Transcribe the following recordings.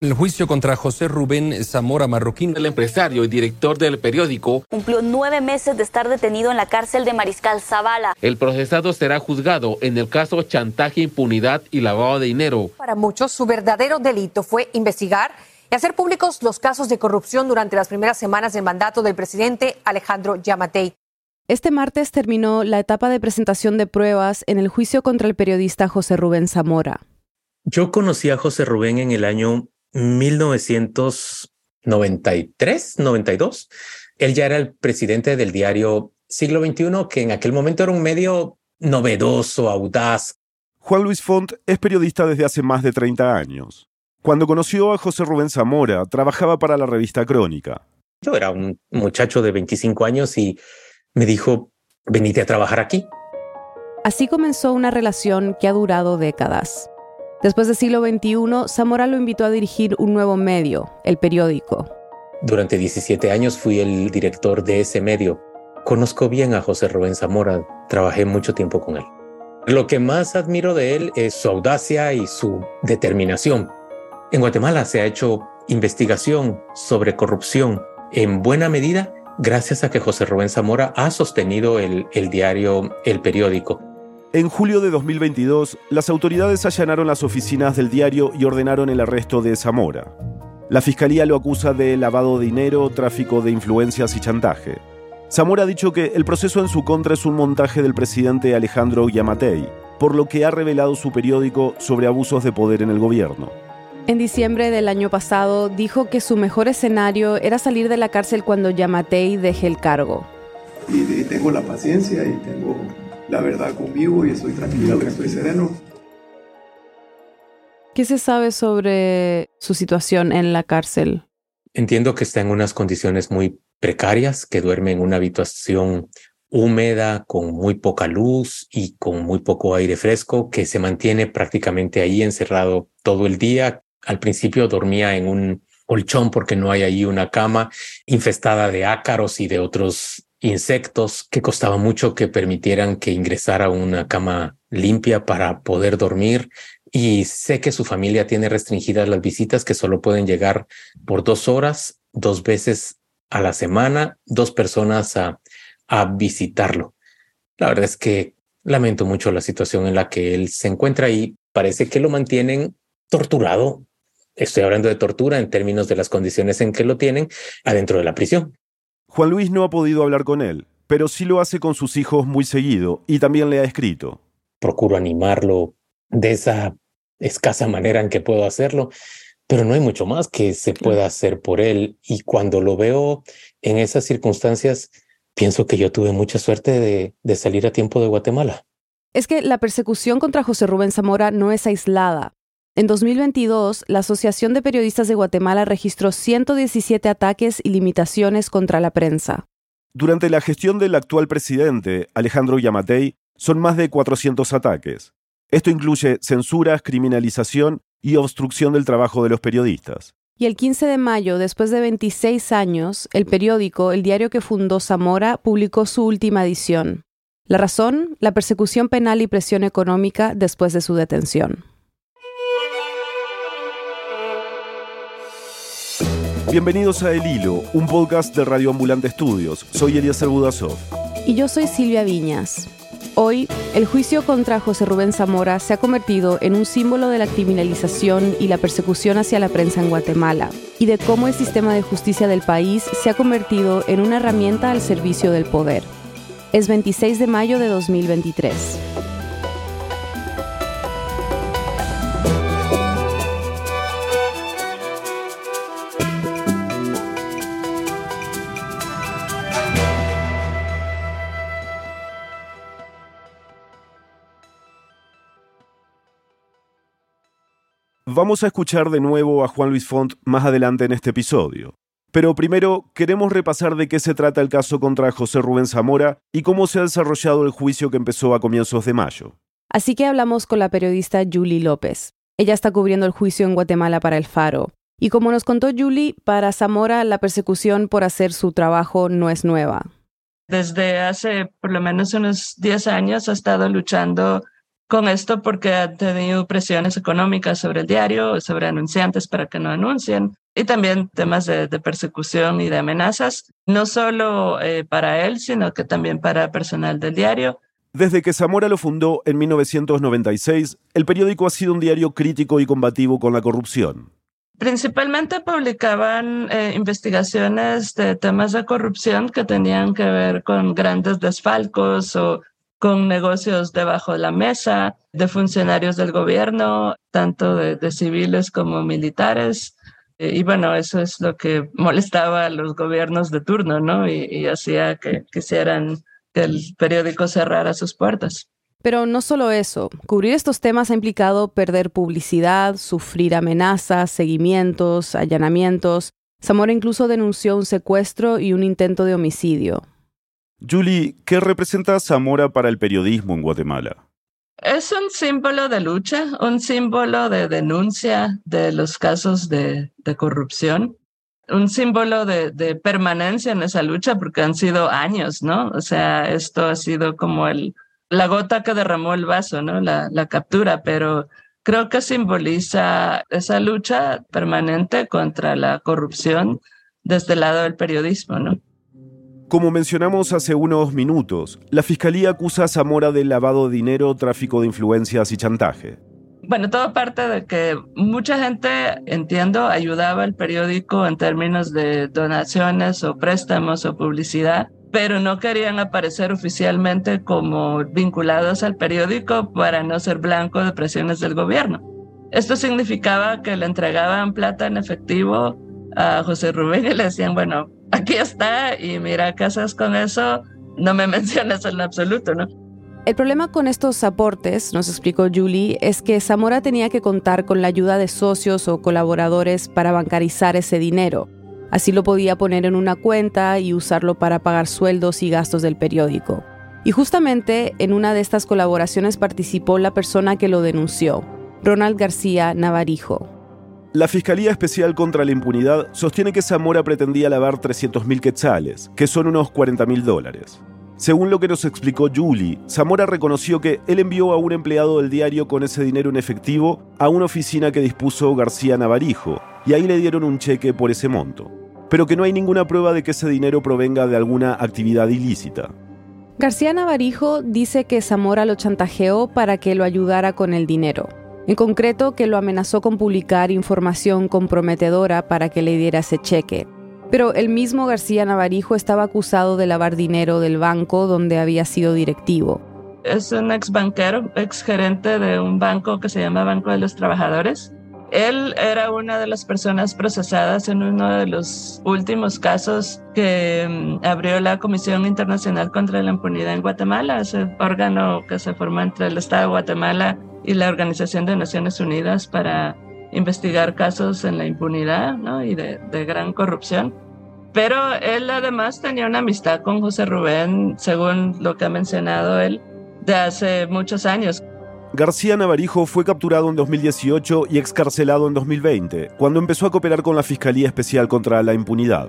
El juicio contra José Rubén Zamora Marroquín, el empresario y director del periódico, cumplió nueve meses de estar detenido en la cárcel de Mariscal Zavala. El procesado será juzgado en el caso chantaje, impunidad y lavado de dinero. Para muchos, su verdadero delito fue investigar y hacer públicos los casos de corrupción durante las primeras semanas del mandato del presidente Alejandro Yamatei. Este martes terminó la etapa de presentación de pruebas en el juicio contra el periodista José Rubén Zamora. Yo conocí a José Rubén en el año 1993, 92. Él ya era el presidente del diario Siglo XXI, que en aquel momento era un medio novedoso, audaz. Juan Luis Font es periodista desde hace más de 30 años. Cuando conoció a José Rubén Zamora, trabajaba para la revista Crónica. Yo era un muchacho de 25 años y me dijo, venite a trabajar aquí. Así comenzó una relación que ha durado décadas. Después del siglo XXI, Zamora lo invitó a dirigir un nuevo medio, el periódico. Durante 17 años fui el director de ese medio. Conozco bien a José Rubén Zamora, trabajé mucho tiempo con él. Lo que más admiro de él es su audacia y su determinación. En Guatemala se ha hecho investigación sobre corrupción en buena medida gracias a que José Rubén Zamora ha sostenido el, el diario El Periódico. En julio de 2022, las autoridades allanaron las oficinas del diario y ordenaron el arresto de Zamora. La fiscalía lo acusa de lavado de dinero, tráfico de influencias y chantaje. Zamora ha dicho que el proceso en su contra es un montaje del presidente Alejandro Yamatei, por lo que ha revelado su periódico sobre abusos de poder en el gobierno. En diciembre del año pasado dijo que su mejor escenario era salir de la cárcel cuando Yamatei deje el cargo. Y tengo la paciencia y tengo la verdad conmigo y estoy tranquilo, estoy sereno. ¿Qué se sabe sobre su situación en la cárcel? Entiendo que está en unas condiciones muy precarias, que duerme en una habitación húmeda, con muy poca luz y con muy poco aire fresco, que se mantiene prácticamente ahí encerrado todo el día. Al principio dormía en un colchón porque no hay ahí una cama infestada de ácaros y de otros insectos que costaba mucho que permitieran que ingresara una cama limpia para poder dormir. Y sé que su familia tiene restringidas las visitas que solo pueden llegar por dos horas, dos veces a la semana, dos personas a, a visitarlo. La verdad es que lamento mucho la situación en la que él se encuentra y parece que lo mantienen torturado. Estoy hablando de tortura en términos de las condiciones en que lo tienen adentro de la prisión. Juan Luis no ha podido hablar con él, pero sí lo hace con sus hijos muy seguido y también le ha escrito. Procuro animarlo de esa escasa manera en que puedo hacerlo, pero no hay mucho más que se pueda hacer por él. Y cuando lo veo en esas circunstancias, pienso que yo tuve mucha suerte de, de salir a tiempo de Guatemala. Es que la persecución contra José Rubén Zamora no es aislada. En 2022, la Asociación de Periodistas de Guatemala registró 117 ataques y limitaciones contra la prensa. Durante la gestión del actual presidente, Alejandro Yamatei, son más de 400 ataques. Esto incluye censuras, criminalización y obstrucción del trabajo de los periodistas. Y el 15 de mayo, después de 26 años, el periódico, el diario que fundó Zamora, publicó su última edición. La razón, la persecución penal y presión económica después de su detención. Bienvenidos a El Hilo, un podcast de Radio Ambulante Estudios. Soy Eliezer Budasov. Y yo soy Silvia Viñas. Hoy, el juicio contra José Rubén Zamora se ha convertido en un símbolo de la criminalización y la persecución hacia la prensa en Guatemala, y de cómo el sistema de justicia del país se ha convertido en una herramienta al servicio del poder. Es 26 de mayo de 2023. Vamos a escuchar de nuevo a Juan Luis Font más adelante en este episodio. Pero primero queremos repasar de qué se trata el caso contra José Rubén Zamora y cómo se ha desarrollado el juicio que empezó a comienzos de mayo. Así que hablamos con la periodista Julie López. Ella está cubriendo el juicio en Guatemala para El Faro. Y como nos contó Julie, para Zamora la persecución por hacer su trabajo no es nueva. Desde hace por lo menos unos 10 años ha estado luchando con esto porque ha tenido presiones económicas sobre el diario, sobre anunciantes para que no anuncien, y también temas de, persecución y de amenazas, no solo eh, para él, sino que también para personal del diario. Desde que Zamora lo fundó en 1996, el periódico ha sido un diario crítico y combativo con la corrupción. Principalmente publicaban eh, investigaciones de temas de corrupción que tenían que ver con grandes desfalcos o con negocios debajo de la mesa de funcionarios del gobierno, tanto de, civiles como militares. Y bueno, eso es lo que molestaba a los gobiernos de turno, ¿no? Y, hacía que quisieran que el periódico cerrara sus puertas. Pero no solo eso, cubrir estos temas ha implicado perder publicidad, sufrir amenazas, seguimientos, allanamientos. Zamora incluso denunció un secuestro y un intento de homicidio. Julie, ¿qué representa Zamora para el periodismo en Guatemala? Es un símbolo de lucha, un símbolo de denuncia de los casos de, corrupción, un símbolo de, permanencia en esa lucha porque han sido años, ¿no? O sea, esto ha sido como el, la gota que derramó el vaso, ¿no? La, la captura, pero creo que simboliza esa lucha permanente contra la corrupción desde el lado del periodismo, ¿no? Como mencionamos hace unos minutos, la Fiscalía acusa a Zamora de lavado de dinero, tráfico de influencias y chantaje. Bueno, todo parte de que mucha gente, entiendo, ayudaba al periódico en términos de donaciones o préstamos o publicidad, pero no querían aparecer oficialmente como vinculados al periódico para no ser blanco de presiones del gobierno. Esto significaba que le entregaban plata en efectivo a José Rubén y le decían, bueno, aquí está y mira qué haces con eso, no me menciones en absoluto, ¿no? El problema con estos aportes, nos explicó Julie, es que Zamora tenía que contar con la ayuda de socios o colaboradores para bancarizar ese dinero. Así lo podía poner en una cuenta y usarlo para pagar sueldos y gastos del periódico. Y justamente en una de estas colaboraciones participó la persona que lo denunció, Ronald García Navarijo. La Fiscalía Especial contra la Impunidad sostiene que Zamora pretendía lavar 300.000 quetzales, que son unos 40.000 dólares. Según lo que nos explicó Julie, Zamora reconoció que él envió a un empleado del diario con ese dinero en efectivo a una oficina que dispuso García Navarijo, y ahí le dieron un cheque por ese monto, pero que no hay ninguna prueba de que ese dinero provenga de alguna actividad ilícita. García Navarijo dice que Zamora lo chantajeó para que lo ayudara con el dinero. En concreto, que lo amenazó con publicar información comprometedora para que le diera ese cheque. Pero el mismo García Navarijo estaba acusado de lavar dinero del banco donde había sido directivo. Es un ex banquero, ex gerente de un banco que se llama Banco de los Trabajadores. Él era una de las personas procesadas en uno de los últimos casos que mm, abrió la Comisión Internacional contra la Impunidad en Guatemala, ese órgano que se formó entre el Estado de Guatemala y la Organización de Naciones Unidas para investigar casos en la impunidad ¿no? y de, de gran corrupción. Pero él además tenía una amistad con José Rubén, según lo que ha mencionado él, de hace muchos años. García Navarijo fue capturado en 2018 y excarcelado en 2020, cuando empezó a cooperar con la Fiscalía Especial contra la Impunidad.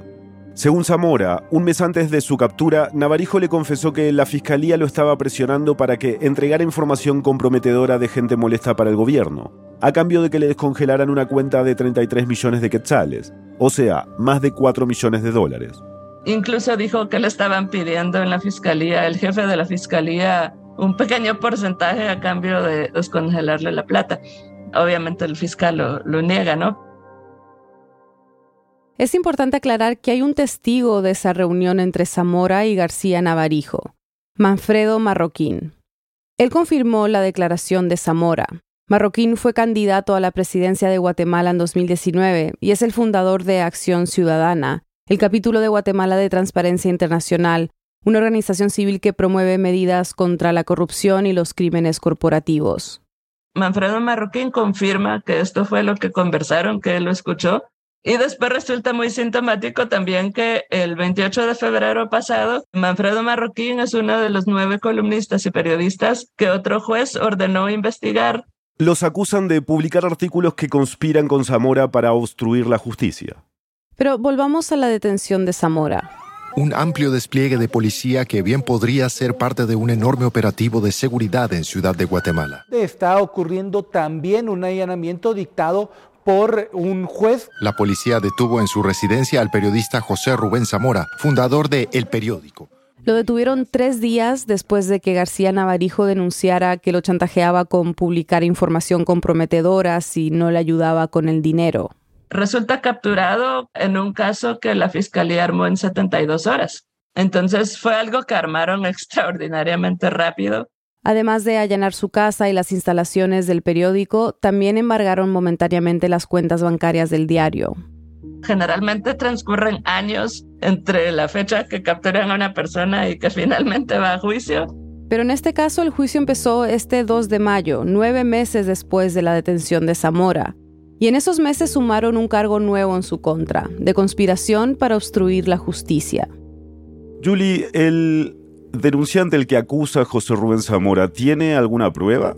Según Zamora, un mes antes de su captura, Navarijo le confesó que la fiscalía lo estaba presionando para que entregara información comprometedora de gente molesta para el gobierno, a cambio de que le descongelaran una cuenta de 33 millones de quetzales, o sea, más de 4 millones de dólares. Incluso dijo que le estaban pidiendo en la fiscalía, el jefe de la fiscalía, un pequeño porcentaje a cambio de descongelarle la plata. Obviamente el fiscal lo, lo niega, ¿no? Es importante aclarar que hay un testigo de esa reunión entre Zamora y García Navarijo, Manfredo Marroquín. Él confirmó la declaración de Zamora. Marroquín fue candidato a la presidencia de Guatemala en 2019 y es el fundador de Acción Ciudadana, el capítulo de Guatemala de Transparencia Internacional, una organización civil que promueve medidas contra la corrupción y los crímenes corporativos. Manfredo Marroquín confirma que esto fue lo que conversaron, que él lo escuchó y después resulta muy sintomático también que el 28 de febrero pasado, Manfredo Marroquín es uno de los nueve columnistas y periodistas que otro juez ordenó investigar. Los acusan de publicar artículos que conspiran con Zamora para obstruir la justicia. Pero volvamos a la detención de Zamora. un amplio despliegue de policía que bien podría ser parte de un enorme operativo de seguridad en Ciudad de Guatemala. Está ocurriendo también un allanamiento dictado por un juez. La policía detuvo en su residencia al periodista José Rubén Zamora, fundador de El Periódico. Lo detuvieron tres días después de que García Navarijo denunciara que lo chantajeaba con publicar información comprometedora si no le ayudaba con el dinero. Resulta capturado en un caso que la fiscalía armó en 72 horas. Entonces fue algo que armaron extraordinariamente rápido Además de allanar su casa y las instalaciones del periódico, también embargaron momentáneamente las cuentas bancarias del diario. Generalmente transcurren años entre la fecha que capturan a una persona y que finalmente va a juicio. Pero en este caso el juicio empezó este 2 de mayo, nueve meses después de la detención de Zamora. Y en esos meses sumaron un cargo nuevo en su contra, de conspiración para obstruir la justicia. Julie, el denunciante, el que acusa a José Rubén Zamora, ¿tiene alguna prueba?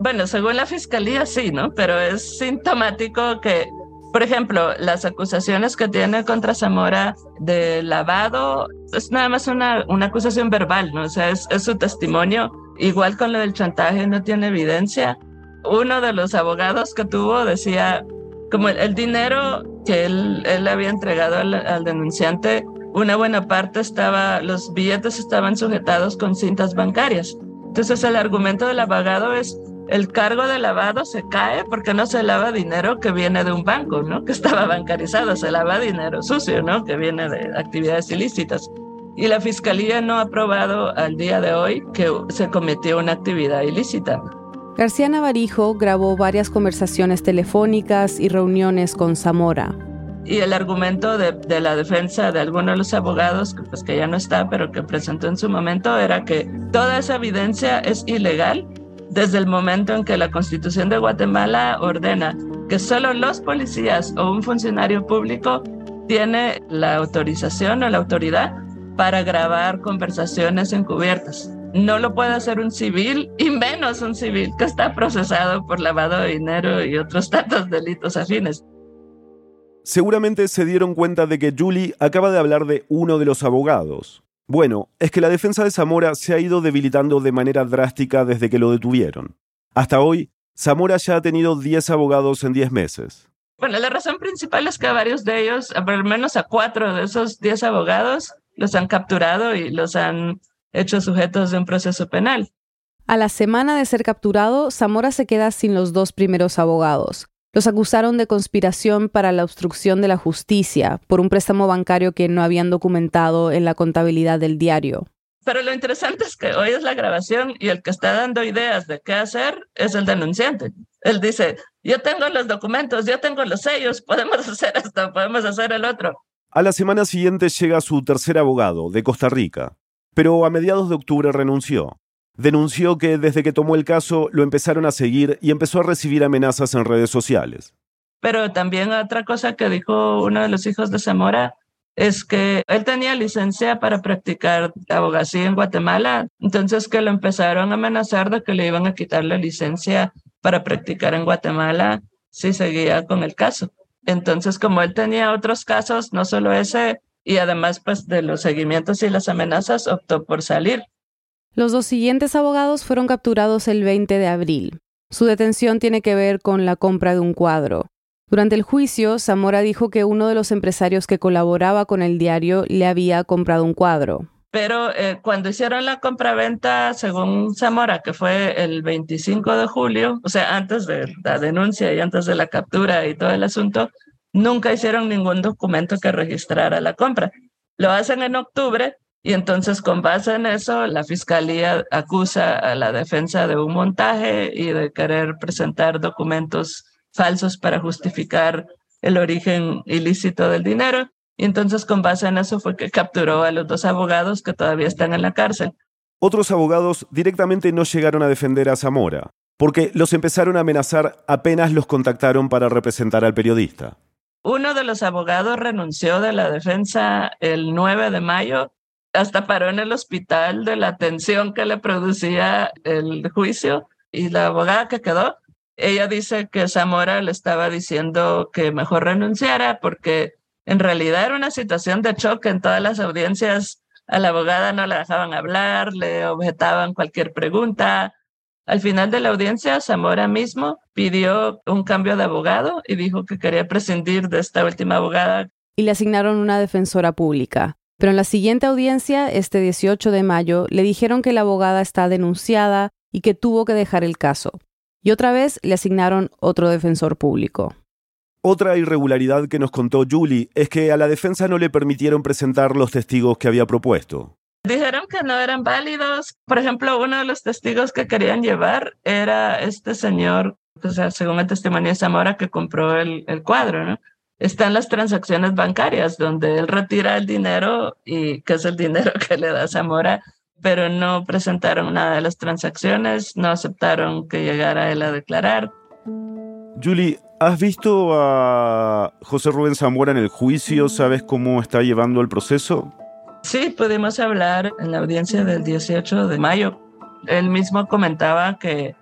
Bueno, según la fiscalía sí, ¿no? Pero es sintomático que, por ejemplo, las acusaciones que tiene contra Zamora de lavado es nada más una, una acusación verbal, ¿no? O sea, es, es su testimonio. Igual con lo del chantaje no tiene evidencia. Uno de los abogados que tuvo decía, como el, el dinero que él, él había entregado al, al denunciante una buena parte estaba, los billetes estaban sujetados con cintas bancarias. Entonces el argumento del abogado es el cargo de lavado se cae porque no se lava dinero que viene de un banco, ¿no? Que estaba bancarizado, se lava dinero sucio, ¿no? Que viene de actividades ilícitas. Y la fiscalía no ha probado al día de hoy que se cometió una actividad ilícita. García Navarijo grabó varias conversaciones telefónicas y reuniones con Zamora. Y el argumento de, la defensa de algunos de los abogados, que, pues que ya no está, pero que presentó en su momento, era que toda esa evidencia es ilegal desde el momento en que la Constitución de Guatemala ordena que solo los policías o un funcionario público tiene la autorización o la autoridad para grabar conversaciones encubiertas. No lo puede hacer un civil y menos un civil que está procesado por lavado de dinero y otros tantos delitos afines. Seguramente se dieron cuenta de que Julie acaba de hablar de uno de los abogados. Bueno, es que la defensa de Zamora se ha ido debilitando de manera drástica desde que lo detuvieron. Hasta hoy, Zamora ya ha tenido 10 abogados en 10 meses. Bueno, la razón principal es que varios de ellos, al menos a cuatro de esos 10 abogados, los han capturado y los han hecho sujetos de un proceso penal. A la semana de ser capturado, Zamora se queda sin los dos primeros abogados. Los acusaron de conspiración para la obstrucción de la justicia por un préstamo bancario que no habían documentado en la contabilidad del diario. Pero lo interesante es que hoy es la grabación y el que está dando ideas de qué hacer es el denunciante. Él dice, yo tengo los documentos, yo tengo los sellos, podemos hacer esto, podemos hacer el otro. A la semana siguiente llega su tercer abogado, de Costa Rica, pero a mediados de octubre renunció denunció que desde que tomó el caso lo empezaron a seguir y empezó a recibir amenazas en redes sociales. Pero también otra cosa que dijo uno de los hijos de Zamora es que él tenía licencia para practicar abogacía en Guatemala, entonces que lo empezaron a amenazar de que le iban a quitar la licencia para practicar en Guatemala si seguía con el caso. Entonces, como él tenía otros casos, no solo ese, y además pues de los seguimientos y las amenazas, optó por salir. Los dos siguientes abogados fueron capturados el 20 de abril. Su detención tiene que ver con la compra de un cuadro. Durante el juicio, Zamora dijo que uno de los empresarios que colaboraba con el diario le había comprado un cuadro. Pero eh, cuando hicieron la compraventa, según Zamora, que fue el 25 de julio, o sea, antes de la denuncia y antes de la captura y todo el asunto, nunca hicieron ningún documento que registrara la compra. Lo hacen en octubre y entonces, con base en eso, la fiscalía acusa a la defensa de un montaje y de querer presentar documentos falsos para justificar el origen ilícito del dinero. Y entonces, con base en eso, fue que capturó a los dos abogados que todavía están en la cárcel. Otros abogados directamente no llegaron a defender a Zamora, porque los empezaron a amenazar apenas los contactaron para representar al periodista. Uno de los abogados renunció de la defensa el 9 de mayo hasta paró en el hospital de la tensión que le producía el juicio y la abogada que quedó, ella dice que Zamora le estaba diciendo que mejor renunciara porque En realidad era una situación de choque en todas las audiencias. A la abogada no la dejaban hablar, le objetaban cualquier pregunta. Al final de la audiencia, Zamora mismo pidió un cambio de abogado y dijo que quería prescindir de esta última abogada. Y le asignaron una defensora pública. Pero en la siguiente audiencia, este 18 de mayo, le dijeron que la abogada está denunciada y que tuvo que dejar el caso. Y otra vez le asignaron otro defensor público. Otra irregularidad que nos contó Julie es que a la defensa no le permitieron presentar los testigos que había propuesto. Dijeron que no eran válidos. Por ejemplo, uno de los testigos que querían llevar era este señor, o sea, según el testimonio de Zamora, que compró el, el cuadro, ¿no? Están las transacciones bancarias, donde él retira el dinero y que es el dinero que le da Zamora, pero no presentaron nada de las transacciones, no aceptaron que llegara él a declarar. Julie, ¿has visto a José Rubén Zamora en el juicio? ¿Sabes cómo está llevando el proceso? Sí, pudimos hablar en la audiencia del 18 de mayo. Él mismo comentaba que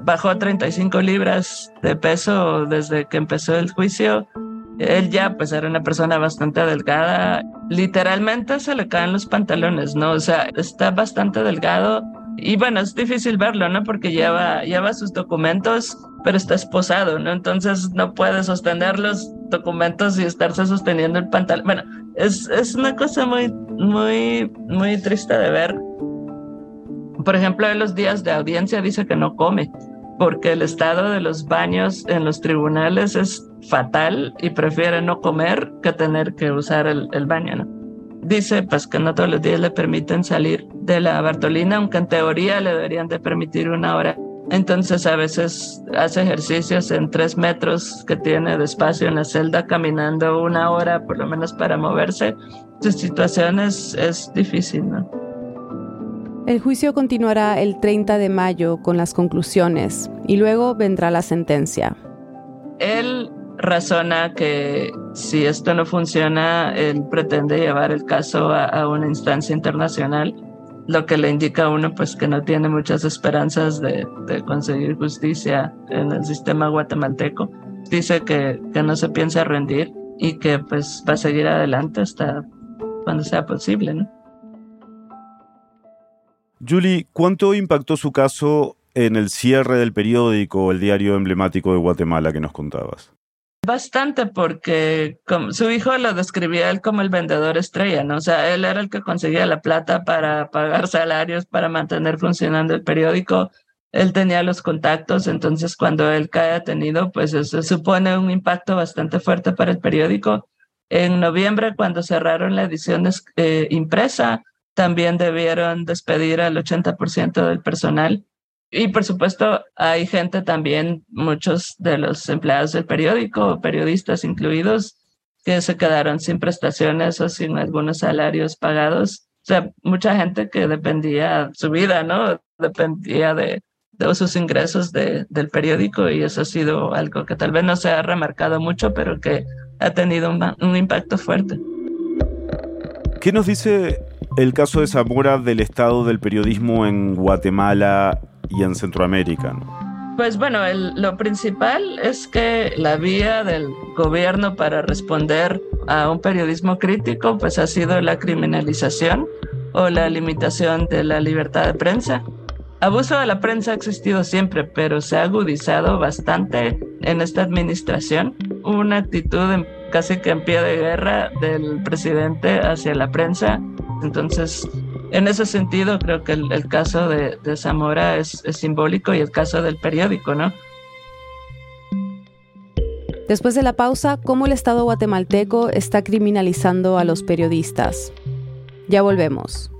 bajó 35 libras de peso desde que empezó el juicio. Él ya pues era una persona bastante delgada. Literalmente se le caen los pantalones, ¿no? O sea, está bastante delgado. Y bueno, es difícil verlo, ¿no? Porque lleva, lleva sus documentos, pero está esposado, ¿no? Entonces no puede sostener los documentos y estarse sosteniendo el pantalón. Bueno, es, es una cosa muy, muy, muy triste de ver. Por ejemplo, en los días de audiencia dice que no come porque el estado de los baños en los tribunales es fatal y prefiere no comer que tener que usar el, el baño. ¿no? Dice pues que no todos los días le permiten salir de la Bartolina, aunque en teoría le deberían de permitir una hora. Entonces a veces hace ejercicios en tres metros que tiene de espacio en la celda, caminando una hora por lo menos para moverse. Su situación es, es difícil, ¿no? El juicio continuará el 30 de mayo con las conclusiones y luego vendrá la sentencia. Él razona que si esto no funciona, él pretende llevar el caso a, una instancia internacional, lo que le indica a uno pues que no tiene muchas esperanzas de, conseguir justicia en el sistema guatemalteco. Dice que, no se piensa rendir y que pues va a seguir adelante hasta cuando sea posible. Julie, ¿cuánto impactó su caso en el cierre del periódico, el diario emblemático de Guatemala que nos contabas? Bastante, porque su hijo lo describía él como el vendedor estrella, ¿no? O sea, él era el que conseguía la plata para pagar salarios, para mantener funcionando el periódico. Él tenía los contactos, entonces cuando él cae detenido, pues eso supone un impacto bastante fuerte para el periódico. En noviembre, cuando cerraron la edición eh, impresa, también debieron despedir al 80% del personal. Y por supuesto, hay gente también, muchos de los empleados del periódico, periodistas incluidos, que se quedaron sin prestaciones o sin algunos salarios pagados. O sea, mucha gente que dependía su vida, ¿no? Dependía de, de sus ingresos de, del periódico y eso ha sido algo que tal vez no se ha remarcado mucho, pero que ha tenido un, un impacto fuerte. ¿Qué nos dice el caso de Zamora del estado del periodismo en Guatemala y en Centroamérica? Pues bueno, el, lo principal es que la vía del gobierno para responder a un periodismo crítico pues ha sido la criminalización o la limitación de la libertad de prensa. Abuso de la prensa ha existido siempre, pero se ha agudizado bastante en esta administración. Una actitud en, casi que en pie de guerra del presidente hacia la prensa. Entonces, en ese sentido, creo que el, el caso de, de Zamora es, es, simbólico y el caso del periódico, ¿no? Después de la pausa, ¿cómo el Estado guatemalteco está criminalizando a los periodistas? Ya volvemos.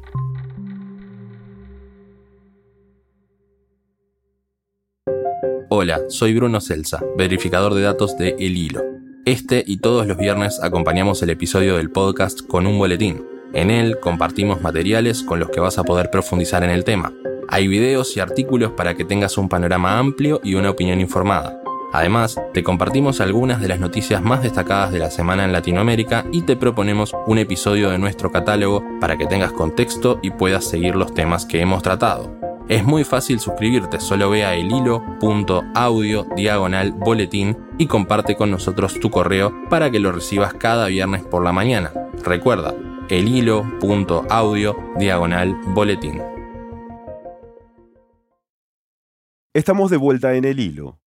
Hola, soy Bruno Celsa, verificador de datos de El Hilo. Este y todos los viernes acompañamos el episodio del podcast con un boletín. En él compartimos materiales con los que vas a poder profundizar en el tema. Hay videos y artículos para que tengas un panorama amplio y una opinión informada. Además, te compartimos algunas de las noticias más destacadas de la semana en Latinoamérica y te proponemos un episodio de nuestro catálogo para que tengas contexto y puedas seguir los temas que hemos tratado. Es muy fácil suscribirte, solo ve a elhilo.audio diagonal boletín y comparte con nosotros tu correo para que lo recibas cada viernes por la mañana. Recuerda, elhilo.audio diagonal boletín. Estamos de vuelta en el hilo.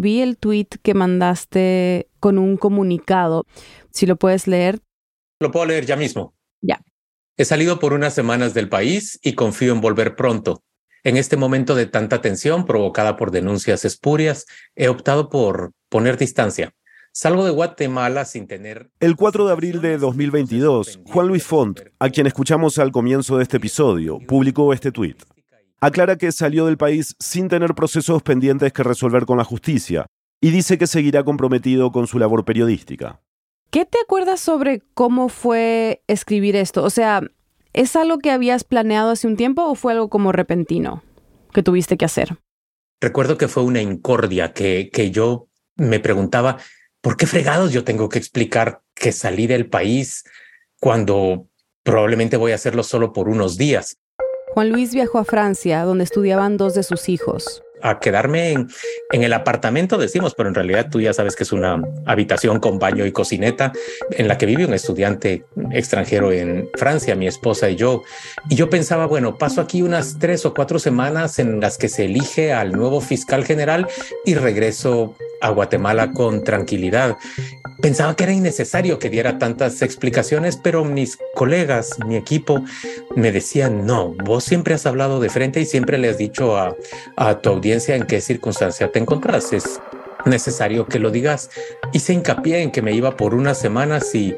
Vi el tweet que mandaste con un comunicado. Si lo puedes leer. Lo puedo leer ya mismo. Ya. He salido por unas semanas del país y confío en volver pronto. En este momento de tanta tensión provocada por denuncias espurias, he optado por poner distancia. Salgo de Guatemala sin tener... El 4 de abril de 2022, Juan Luis Font, a quien escuchamos al comienzo de este episodio, publicó este tuit. Aclara que salió del país sin tener procesos pendientes que resolver con la justicia y dice que seguirá comprometido con su labor periodística. ¿Qué te acuerdas sobre cómo fue escribir esto? O sea, ¿es algo que habías planeado hace un tiempo o fue algo como repentino que tuviste que hacer? Recuerdo que fue una incordia que, que yo me preguntaba, ¿por qué fregados yo tengo que explicar que salí del país cuando probablemente voy a hacerlo solo por unos días? Juan Luis viajó a Francia, donde estudiaban dos de sus hijos a quedarme en, el apartamento, decimos, pero en realidad tú ya sabes que es una habitación con baño y cocineta en la que vive un estudiante extranjero en Francia, mi esposa y yo. Y yo pensaba, bueno, paso aquí unas tres o cuatro semanas en las que se elige al nuevo fiscal general y regreso a Guatemala con tranquilidad. Pensaba que era innecesario que diera tantas explicaciones, pero mis colegas, mi equipo, me decían, no, vos siempre has hablado de frente y siempre le has dicho a, a tu audiencia en qué circunstancia te encontrás. Es necesario que lo digas. Hice hincapié en que me iba por unas semanas y,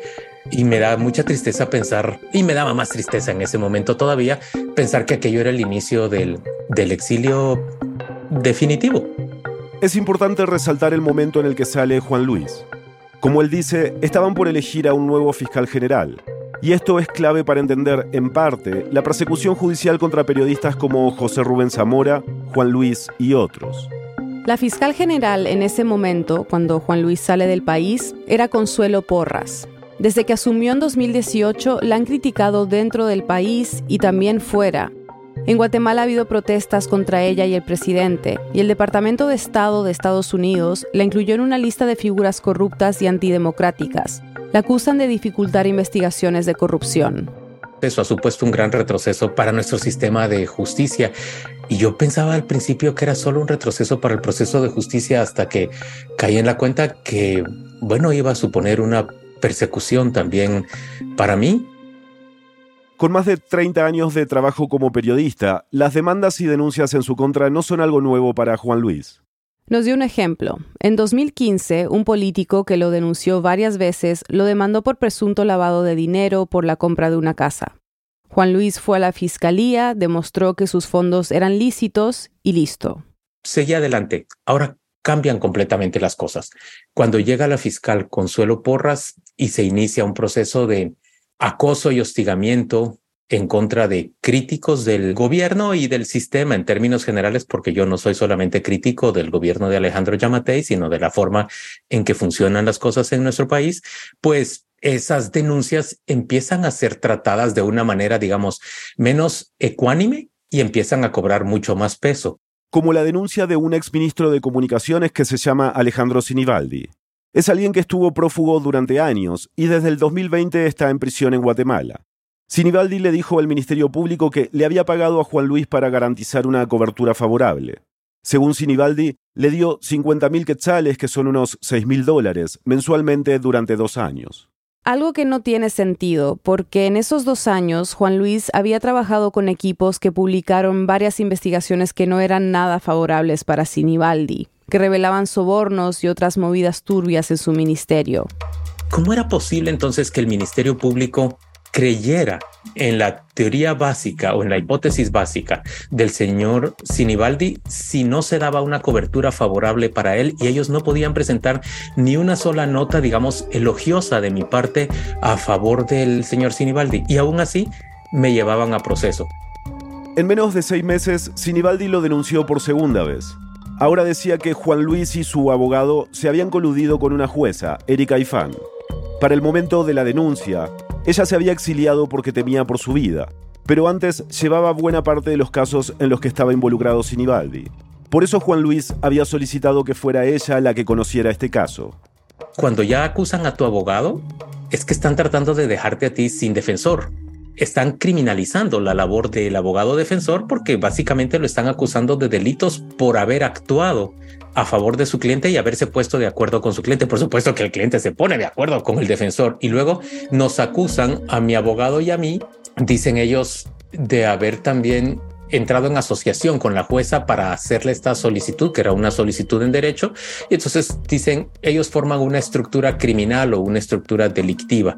y me da mucha tristeza pensar, y me daba más tristeza en ese momento todavía, pensar que aquello era el inicio del, del exilio definitivo. Es importante resaltar el momento en el que sale Juan Luis. Como él dice, estaban por elegir a un nuevo fiscal general. Y esto es clave para entender, en parte, la persecución judicial contra periodistas como José Rubén Zamora, Juan Luis y otros. La fiscal general en ese momento, cuando Juan Luis sale del país, era Consuelo Porras. Desde que asumió en 2018, la han criticado dentro del país y también fuera, en Guatemala ha habido protestas contra ella y el presidente, y el Departamento de Estado de Estados Unidos la incluyó en una lista de figuras corruptas y antidemocráticas. La acusan de dificultar investigaciones de corrupción. Eso ha supuesto un gran retroceso para nuestro sistema de justicia. Y yo pensaba al principio que era solo un retroceso para el proceso de justicia hasta que caí en la cuenta que, bueno, iba a suponer una persecución también para mí con más de 30 años de trabajo como periodista, las demandas y denuncias en su contra no son algo nuevo para Juan Luis. Nos dio un ejemplo. En 2015, un político que lo denunció varias veces lo demandó por presunto lavado de dinero por la compra de una casa. Juan Luis fue a la fiscalía, demostró que sus fondos eran lícitos y listo. Seguí adelante. Ahora cambian completamente las cosas. Cuando llega la fiscal Consuelo Porras y se inicia un proceso de acoso y hostigamiento en contra de críticos del gobierno y del sistema en términos generales, porque yo no soy solamente crítico del gobierno de Alejandro Yamatei, sino de la forma en que funcionan las cosas en nuestro país, pues esas denuncias empiezan a ser tratadas de una manera, digamos, menos ecuánime y empiezan a cobrar mucho más peso. Como la denuncia de un exministro de Comunicaciones que se llama Alejandro Sinibaldi. Es alguien que estuvo prófugo durante años y desde el 2020 está en prisión en Guatemala. Sinibaldi le dijo al Ministerio Público que le había pagado a Juan Luis para garantizar una cobertura favorable. Según Sinibaldi, le dio 50.000 quetzales, que son unos 6.000 dólares, mensualmente durante dos años. Algo que no tiene sentido, porque en esos dos años Juan Luis había trabajado con equipos que publicaron varias investigaciones que no eran nada favorables para Sinibaldi que revelaban sobornos y otras movidas turbias en su ministerio. ¿Cómo era posible entonces que el Ministerio Público creyera en la teoría básica o en la hipótesis básica del señor Sinibaldi si no se daba una cobertura favorable para él y ellos no podían presentar ni una sola nota, digamos, elogiosa de mi parte a favor del señor Sinibaldi. Y aún así me llevaban a proceso. En menos de seis meses, Sinibaldi lo denunció por segunda vez. Ahora decía que Juan Luis y su abogado se habían coludido con una jueza, Erika Ifán. Para el momento de la denuncia, ella se había exiliado porque temía por su vida. pero antes llevaba buena parte de los casos en los que estaba involucrado Sinibaldi. Por eso Juan Luis había solicitado que fuera ella la que conociera este caso. Cuando ya acusan a tu abogado, es que están tratando de dejarte a ti sin defensor. Están criminalizando la labor del abogado defensor porque básicamente lo están acusando de delitos por haber actuado a favor de su cliente y haberse puesto de acuerdo con su cliente. Por supuesto que el cliente se pone de acuerdo con el defensor y luego nos acusan a mi abogado y a mí, dicen ellos, de haber también entrado en asociación con la jueza para hacerle esta solicitud, que era una solicitud en derecho, y entonces dicen, ellos forman una estructura criminal o una estructura delictiva.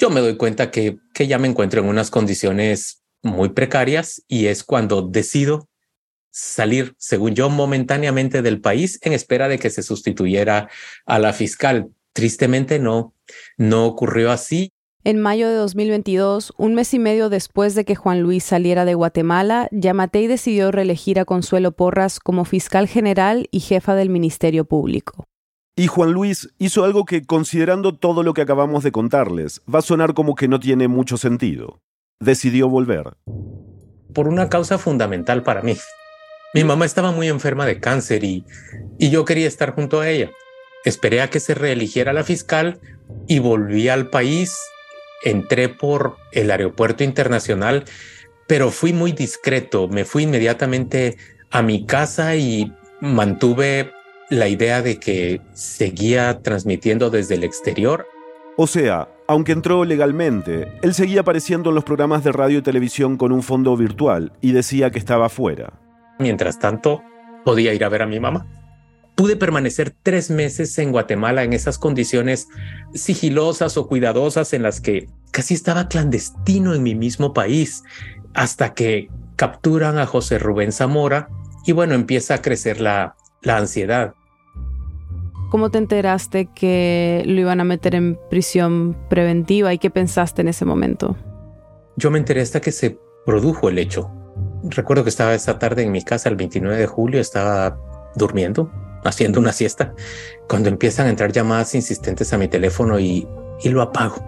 Yo me doy cuenta que, que ya me encuentro en unas condiciones muy precarias y es cuando decido salir, según yo, momentáneamente del país en espera de que se sustituyera a la fiscal. Tristemente no, no ocurrió así. En mayo de 2022, un mes y medio después de que Juan Luis saliera de Guatemala, Yamatei decidió reelegir a Consuelo Porras como fiscal general y jefa del Ministerio Público. Y Juan Luis hizo algo que, considerando todo lo que acabamos de contarles, va a sonar como que no tiene mucho sentido. Decidió volver. Por una causa fundamental para mí. Mi mamá estaba muy enferma de cáncer y, y yo quería estar junto a ella. Esperé a que se reeligiera la fiscal y volví al país entré por el aeropuerto internacional, pero fui muy discreto. Me fui inmediatamente a mi casa y mantuve la idea de que seguía transmitiendo desde el exterior. O sea, aunque entró legalmente, él seguía apareciendo en los programas de radio y televisión con un fondo virtual y decía que estaba fuera. Mientras tanto, podía ir a ver a mi mamá. Pude permanecer tres meses en Guatemala en esas condiciones sigilosas o cuidadosas en las que casi estaba clandestino en mi mismo país, hasta que capturan a José Rubén Zamora y bueno, empieza a crecer la, la ansiedad. ¿Cómo te enteraste que lo iban a meter en prisión preventiva y qué pensaste en ese momento? Yo me enteré hasta que se produjo el hecho. Recuerdo que estaba esta tarde en mi casa el 29 de julio, estaba durmiendo haciendo una siesta, cuando empiezan a entrar llamadas insistentes a mi teléfono y, y lo apago.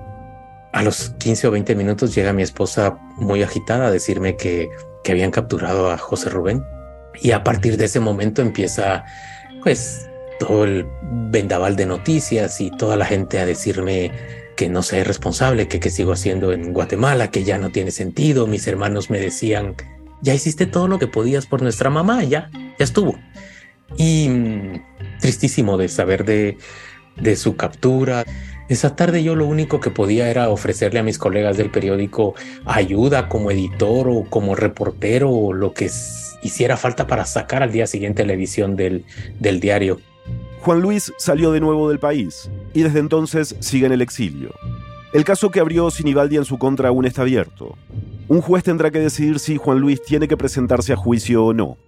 A los 15 o 20 minutos llega mi esposa muy agitada a decirme que, que habían capturado a José Rubén. Y a partir de ese momento empieza, pues, todo el vendaval de noticias y toda la gente a decirme que no soy responsable, que qué sigo haciendo en Guatemala, que ya no tiene sentido. Mis hermanos me decían, ya hiciste todo lo que podías por nuestra mamá, ya, ya estuvo y mm, tristísimo de saber de, de su captura. Esa tarde yo lo único que podía era ofrecerle a mis colegas del periódico ayuda como editor o como reportero o lo que hiciera falta para sacar al día siguiente la edición del, del diario. Juan Luis salió de nuevo del país y desde entonces sigue en el exilio. El caso que abrió Sinibaldi en su contra aún está abierto. Un juez tendrá que decidir si Juan Luis tiene que presentarse a juicio o no.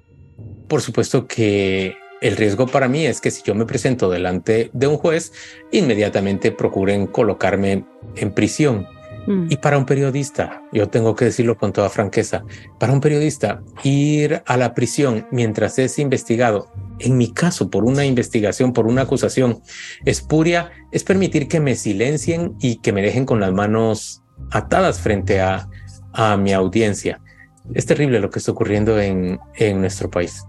Por supuesto que el riesgo para mí es que si yo me presento delante de un juez, inmediatamente procuren colocarme en prisión. Mm. Y para un periodista, yo tengo que decirlo con toda franqueza, para un periodista ir a la prisión mientras es investigado, en mi caso por una investigación, por una acusación espuria, es permitir que me silencien y que me dejen con las manos atadas frente a, a mi audiencia. Es terrible lo que está ocurriendo en, en nuestro país.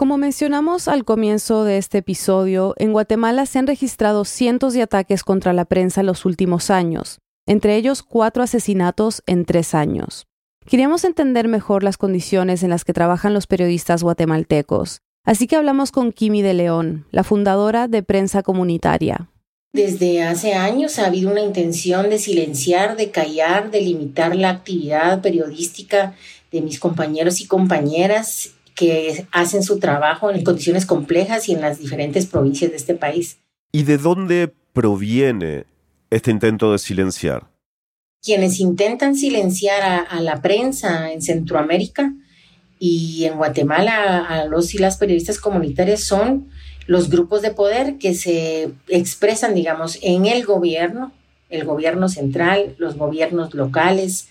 Como mencionamos al comienzo de este episodio, en Guatemala se han registrado cientos de ataques contra la prensa en los últimos años, entre ellos cuatro asesinatos en tres años. Queríamos entender mejor las condiciones en las que trabajan los periodistas guatemaltecos, así que hablamos con Kimi de León, la fundadora de Prensa Comunitaria. Desde hace años ha habido una intención de silenciar, de callar, de limitar la actividad periodística de mis compañeros y compañeras que hacen su trabajo en condiciones complejas y en las diferentes provincias de este país. ¿Y de dónde proviene este intento de silenciar? Quienes intentan silenciar a, la prensa en Centroamérica y en Guatemala a los y las periodistas comunitarias son los grupos de poder que se expresan, digamos, en el gobierno, el gobierno central, los gobiernos locales,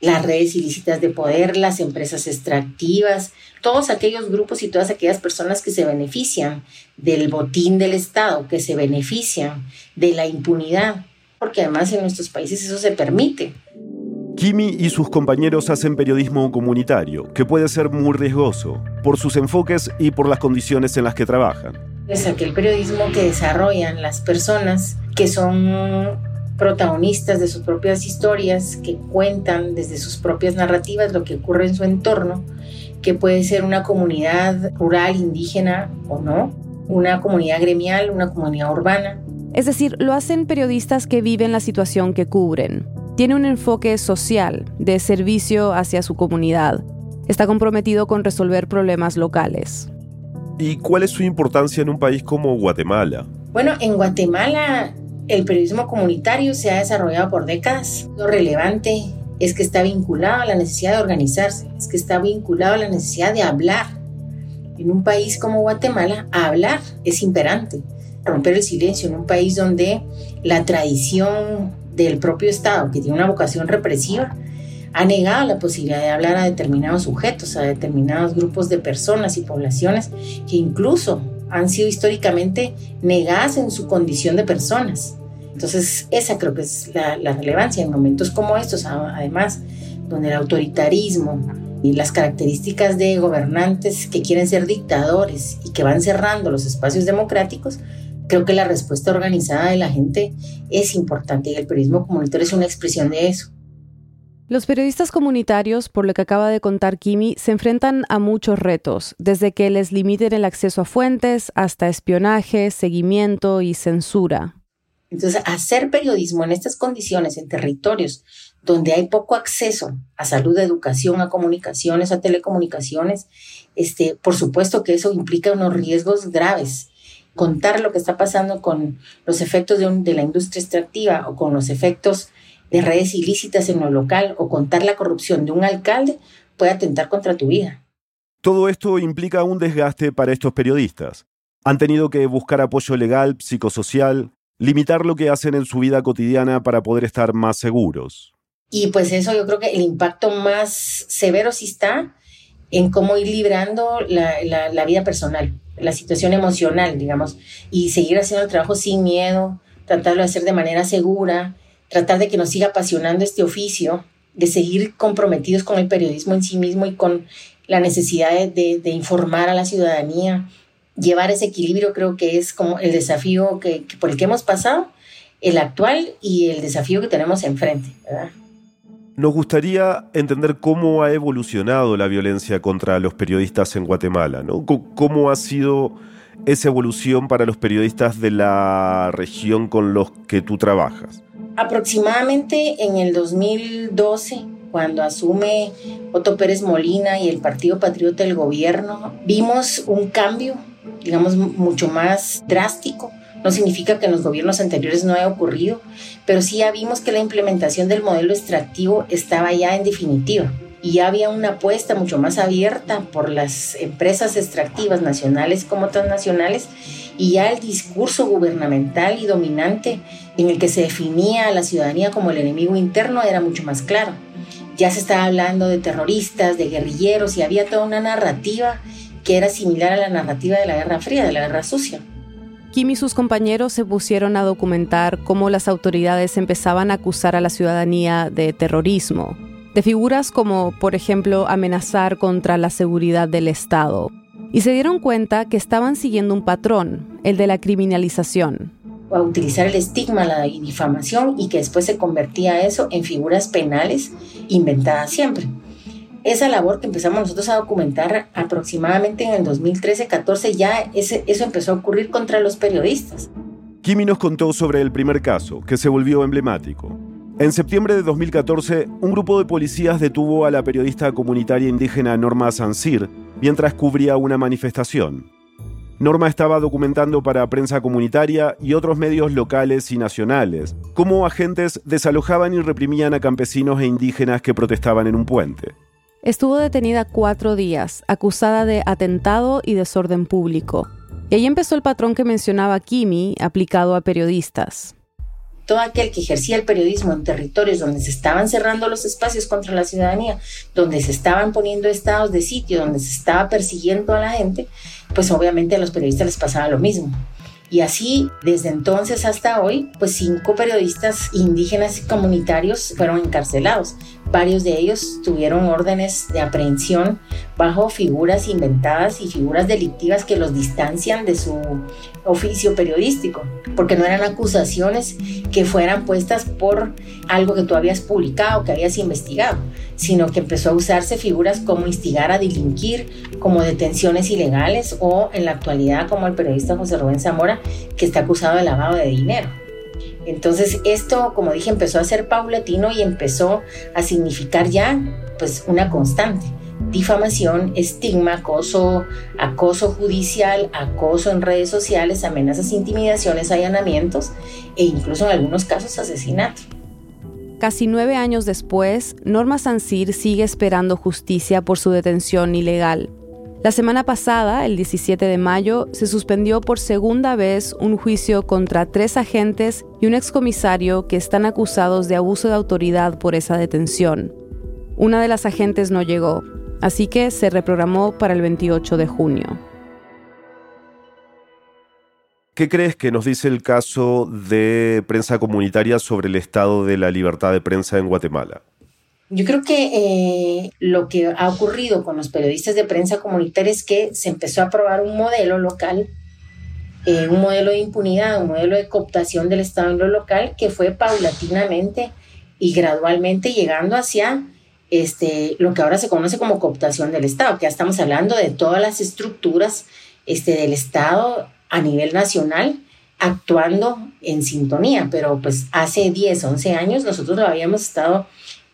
las redes ilícitas de poder, las empresas extractivas, todos aquellos grupos y todas aquellas personas que se benefician del botín del Estado, que se benefician de la impunidad porque además en nuestros países eso se permite. Kimi y sus compañeros hacen periodismo comunitario, que puede ser muy riesgoso, por sus enfoques y por las condiciones en las que trabajan. Es aquel periodismo que desarrollan las personas que son protagonistas de sus propias historias, que cuentan desde sus propias narrativas lo que ocurre en su entorno, que puede ser una comunidad rural, indígena o no, una comunidad gremial, una comunidad urbana. Es decir, lo hacen periodistas que viven la situación que cubren. Tiene un enfoque social, de servicio hacia su comunidad. Está comprometido con resolver problemas locales. ¿Y cuál es su importancia en un país como Guatemala? Bueno, en Guatemala el periodismo comunitario se ha desarrollado por décadas. Lo relevante es que está vinculado a la necesidad de organizarse, es que está vinculado a la necesidad de hablar. En un país como Guatemala, hablar es imperante. Romper el silencio en un país donde la tradición del propio Estado, que tiene una vocación represiva, ha negado la posibilidad de hablar a determinados sujetos, a determinados grupos de personas y poblaciones que incluso han sido históricamente negadas en su condición de personas. Entonces, esa creo que es la, relevancia en momentos como estos, además, donde el autoritarismo y las características de gobernantes que quieren ser dictadores y que van cerrando los espacios democráticos, creo que la respuesta organizada de la gente es importante y el periodismo comunitario es una expresión de eso. Los periodistas comunitarios, por lo que acaba de contar Kimi, se enfrentan a muchos retos, desde que les limiten el acceso a fuentes hasta espionaje, seguimiento y censura. Entonces, hacer periodismo en estas condiciones, en territorios donde hay poco acceso a salud, a educación, a comunicaciones, a telecomunicaciones, este, por supuesto que eso implica unos riesgos graves contar lo que está pasando con los efectos de, la industria extractiva o con los efectos de redes ilícitas en lo local o contar la corrupción de un alcalde puede atentar contra tu vida. Todo esto implica un desgaste para estos periodistas. Han tenido que buscar apoyo legal, psicosocial, limitar lo que hacen en su vida cotidiana para poder estar más seguros. Y pues eso yo creo que el impacto más severo sí está en cómo ir librando la vida personal la situación emocional, digamos, y seguir haciendo el trabajo sin miedo, tratarlo de hacer de manera segura, tratar de que nos siga apasionando este oficio, de seguir comprometidos con el periodismo en sí mismo y con la necesidad de, informar a la ciudadanía, llevar ese equilibrio creo que es como el desafío que, por el que hemos pasado, el actual y el desafío que tenemos enfrente, ¿verdad? Nos gustaría entender cómo ha evolucionado la violencia contra los periodistas en Guatemala, ¿no? ¿Cómo ha sido esa evolución para los periodistas de la región con los que tú trabajas? Aproximadamente en el 2012, cuando asume Otto Pérez Molina y el Partido Patriota del gobierno, vimos un cambio, digamos, mucho más drástico no significa que en los gobiernos anteriores no haya ocurrido, pero sí ya vimos que la implementación del modelo extractivo estaba ya en definitiva y ya había una apuesta mucho más abierta por las empresas extractivas nacionales como transnacionales y ya el discurso gubernamental y dominante en el que se definía a la ciudadanía como el enemigo interno era mucho más claro. Ya se estaba hablando de terroristas, de guerrilleros y había toda una narrativa que era similar a la narrativa de la Guerra Fría, de la Guerra Sucia. Kim y sus compañeros se pusieron a documentar cómo las autoridades empezaban a acusar a la ciudadanía de terrorismo, de figuras como, por ejemplo, amenazar contra la seguridad del Estado. Y se dieron cuenta que estaban siguiendo un patrón, el de la criminalización. A utilizar el estigma, la difamación y que después se convertía eso en figuras penales inventadas siempre esa labor que empezamos nosotros a documentar aproximadamente en el 2013-14, ya eso empezó a ocurrir contra los periodistas. Kimi nos contó sobre el primer caso, que se volvió emblemático. En septiembre de 2014, un grupo de policías detuvo a la periodista comunitaria indígena Norma Sansir mientras cubría una manifestación. Norma estaba documentando para prensa comunitaria y otros medios locales y nacionales cómo agentes desalojaban y reprimían a campesinos e indígenas que protestaban en un puente. Estuvo detenida cuatro días, acusada de atentado y desorden público. Y ahí empezó el patrón que mencionaba Kimi, aplicado a periodistas. Todo aquel que ejercía el periodismo en territorios donde se estaban cerrando los espacios contra la ciudadanía, donde se estaban poniendo estados de sitio, donde se estaba persiguiendo a la gente, pues obviamente a los periodistas les pasaba lo mismo. Y así, desde entonces hasta hoy, pues cinco periodistas indígenas y comunitarios fueron encarcelados. Varios de ellos tuvieron órdenes de aprehensión bajo figuras inventadas y figuras delictivas que los distancian de su oficio periodístico, porque no eran acusaciones que fueran puestas por algo que tú habías publicado, que habías investigado, sino que empezó a usarse figuras como instigar a delinquir, como detenciones ilegales o en la actualidad como el periodista José Rubén Zamora, que está acusado de lavado de dinero. Entonces esto, como dije, empezó a ser paulatino y empezó a significar ya pues una constante. Difamación, estigma, acoso, acoso judicial, acoso en redes sociales, amenazas, intimidaciones, allanamientos e incluso en algunos casos asesinato. Casi nueve años después, Norma Sancir sigue esperando justicia por su detención ilegal. La semana pasada, el 17 de mayo, se suspendió por segunda vez un juicio contra tres agentes y un excomisario que están acusados de abuso de autoridad por esa detención. Una de las agentes no llegó, así que se reprogramó para el 28 de junio. ¿Qué crees que nos dice el caso de prensa comunitaria sobre el estado de la libertad de prensa en Guatemala? Yo creo que eh, lo que ha ocurrido con los periodistas de prensa comunitaria es que se empezó a probar un modelo local, eh, un modelo de impunidad, un modelo de cooptación del Estado en lo local que fue paulatinamente y gradualmente llegando hacia este, lo que ahora se conoce como cooptación del Estado, que ya estamos hablando de todas las estructuras este, del Estado a nivel nacional actuando en sintonía, pero pues hace 10, 11 años nosotros lo habíamos estado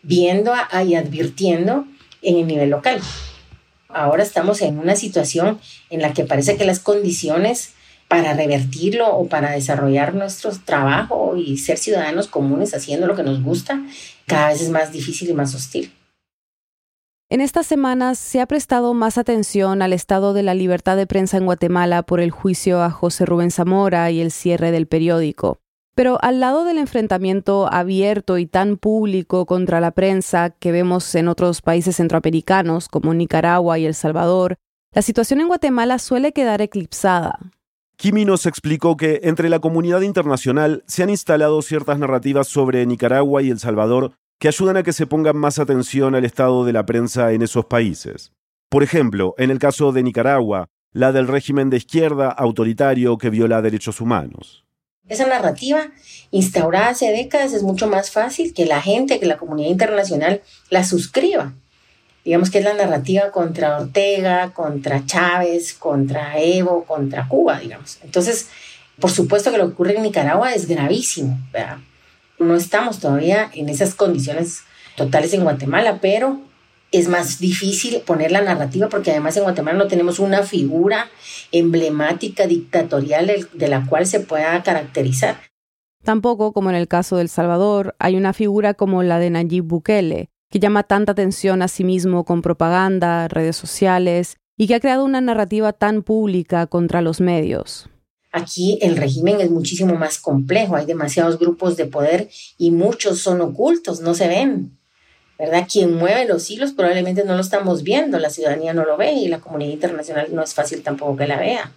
viendo y advirtiendo en el nivel local. Ahora estamos en una situación en la que parece que las condiciones para revertirlo o para desarrollar nuestro trabajo y ser ciudadanos comunes haciendo lo que nos gusta, cada vez es más difícil y más hostil. En estas semanas se ha prestado más atención al estado de la libertad de prensa en Guatemala por el juicio a José Rubén Zamora y el cierre del periódico. Pero al lado del enfrentamiento abierto y tan público contra la prensa que vemos en otros países centroamericanos como Nicaragua y El Salvador, la situación en Guatemala suele quedar eclipsada. Kimi nos explicó que entre la comunidad internacional se han instalado ciertas narrativas sobre Nicaragua y El Salvador que ayudan a que se ponga más atención al estado de la prensa en esos países. Por ejemplo, en el caso de Nicaragua, la del régimen de izquierda autoritario que viola derechos humanos. Esa narrativa instaurada hace décadas es mucho más fácil que la gente, que la comunidad internacional la suscriba. Digamos que es la narrativa contra Ortega, contra Chávez, contra Evo, contra Cuba, digamos. Entonces, por supuesto que lo que ocurre en Nicaragua es gravísimo. No estamos todavía en esas condiciones totales en Guatemala, pero es más difícil poner la narrativa porque además en Guatemala no tenemos una figura emblemática dictatorial de la cual se pueda caracterizar. Tampoco, como en el caso del Salvador, hay una figura como la de Nayib Bukele, que llama tanta atención a sí mismo con propaganda, redes sociales, y que ha creado una narrativa tan pública contra los medios. Aquí el régimen es muchísimo más complejo, hay demasiados grupos de poder y muchos son ocultos, no se ven. ¿verdad? Quien mueve los hilos probablemente no lo estamos viendo, la ciudadanía no lo ve y la comunidad internacional no es fácil tampoco que la vea.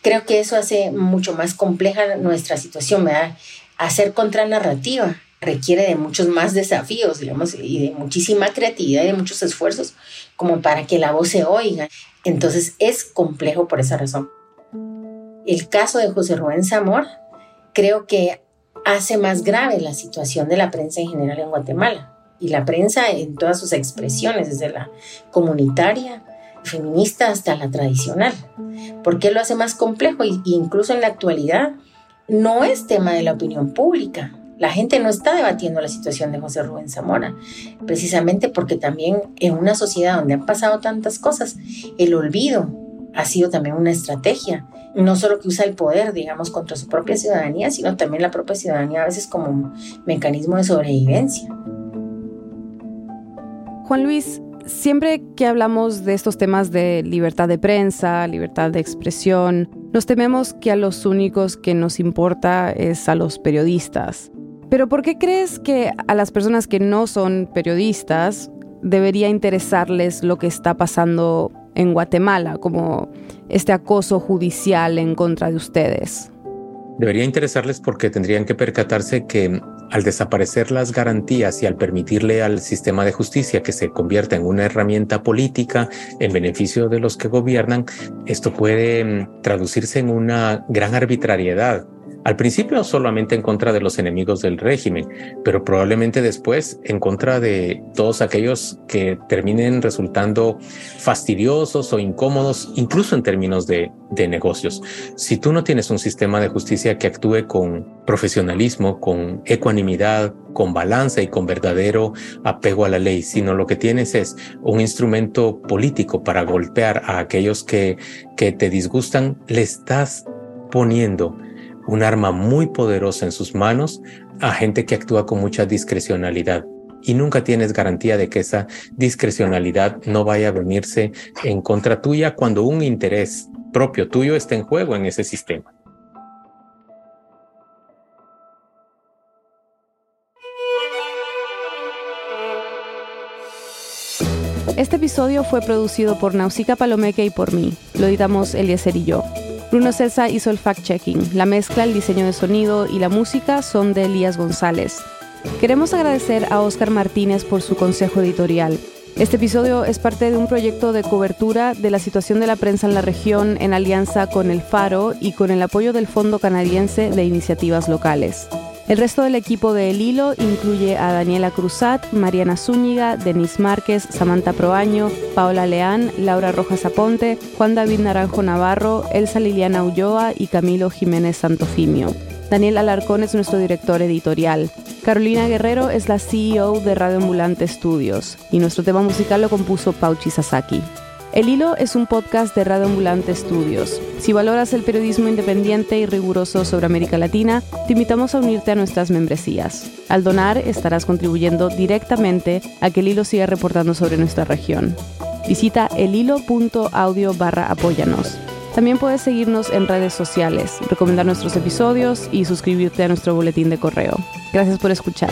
Creo que eso hace mucho más compleja nuestra situación, ¿verdad? Hacer contranarrativa requiere de muchos más desafíos, digamos, y de muchísima creatividad y de muchos esfuerzos como para que la voz se oiga. Entonces es complejo por esa razón. El caso de José Rubén Zamora creo que hace más grave la situación de la prensa en general en Guatemala y la prensa en todas sus expresiones, desde la comunitaria, feminista hasta la tradicional. ¿Por qué lo hace más complejo? Y, incluso en la actualidad no es tema de la opinión pública. La gente no está debatiendo la situación de José Rubén Zamora, precisamente porque también en una sociedad donde han pasado tantas cosas, el olvido ha sido también una estrategia, no solo que usa el poder, digamos, contra su propia ciudadanía, sino también la propia ciudadanía a veces como mecanismo de sobrevivencia. Juan Luis, siempre que hablamos de estos temas de libertad de prensa, libertad de expresión, nos tememos que a los únicos que nos importa es a los periodistas. Pero ¿por qué crees que a las personas que no son periodistas debería interesarles lo que está pasando en Guatemala, como este acoso judicial en contra de ustedes? Debería interesarles porque tendrían que percatarse que al desaparecer las garantías y al permitirle al sistema de justicia que se convierta en una herramienta política en beneficio de los que gobiernan, esto puede mm, traducirse en una gran arbitrariedad al principio solamente en contra de los enemigos del régimen, pero probablemente después en contra de todos aquellos que terminen resultando fastidiosos o incómodos, incluso en términos de, negocios. Si tú no tienes un sistema de justicia que actúe con profesionalismo, con ecuanimidad, con balanza y con verdadero apego a la ley, sino lo que tienes es un instrumento político para golpear a aquellos que, que te disgustan, le estás poniendo un arma muy poderosa en sus manos a gente que actúa con mucha discrecionalidad. Y nunca tienes garantía de que esa discrecionalidad no vaya a venirse en contra tuya cuando un interés propio tuyo está en juego en ese sistema. Este episodio fue producido por Nausica Palomeque y por mí. Lo editamos Eliezer y yo. Bruno César hizo el fact-checking. La mezcla, el diseño de sonido y la música son de Elías González. Queremos agradecer a Oscar Martínez por su consejo editorial. Este episodio es parte de un proyecto de cobertura de la situación de la prensa en la región en alianza con el Faro y con el apoyo del Fondo Canadiense de Iniciativas Locales. El resto del equipo de El Hilo incluye a Daniela Cruzat, Mariana Zúñiga, Denis Márquez, Samantha Proaño, Paola Leán, Laura Rojas Aponte, Juan David Naranjo Navarro, Elsa Liliana Ulloa y Camilo Jiménez Santofimio. Daniel Alarcón es nuestro director editorial. Carolina Guerrero es la CEO de Radio Ambulante Studios y nuestro tema musical lo compuso Pauchi Sasaki. El Hilo es un podcast de Radio Ambulante Estudios. Si valoras el periodismo independiente y riguroso sobre América Latina, te invitamos a unirte a nuestras membresías. Al donar, estarás contribuyendo directamente a que el Hilo siga reportando sobre nuestra región. Visita elhilo.audio barra apóyanos. También puedes seguirnos en redes sociales, recomendar nuestros episodios y suscribirte a nuestro boletín de correo. Gracias por escuchar.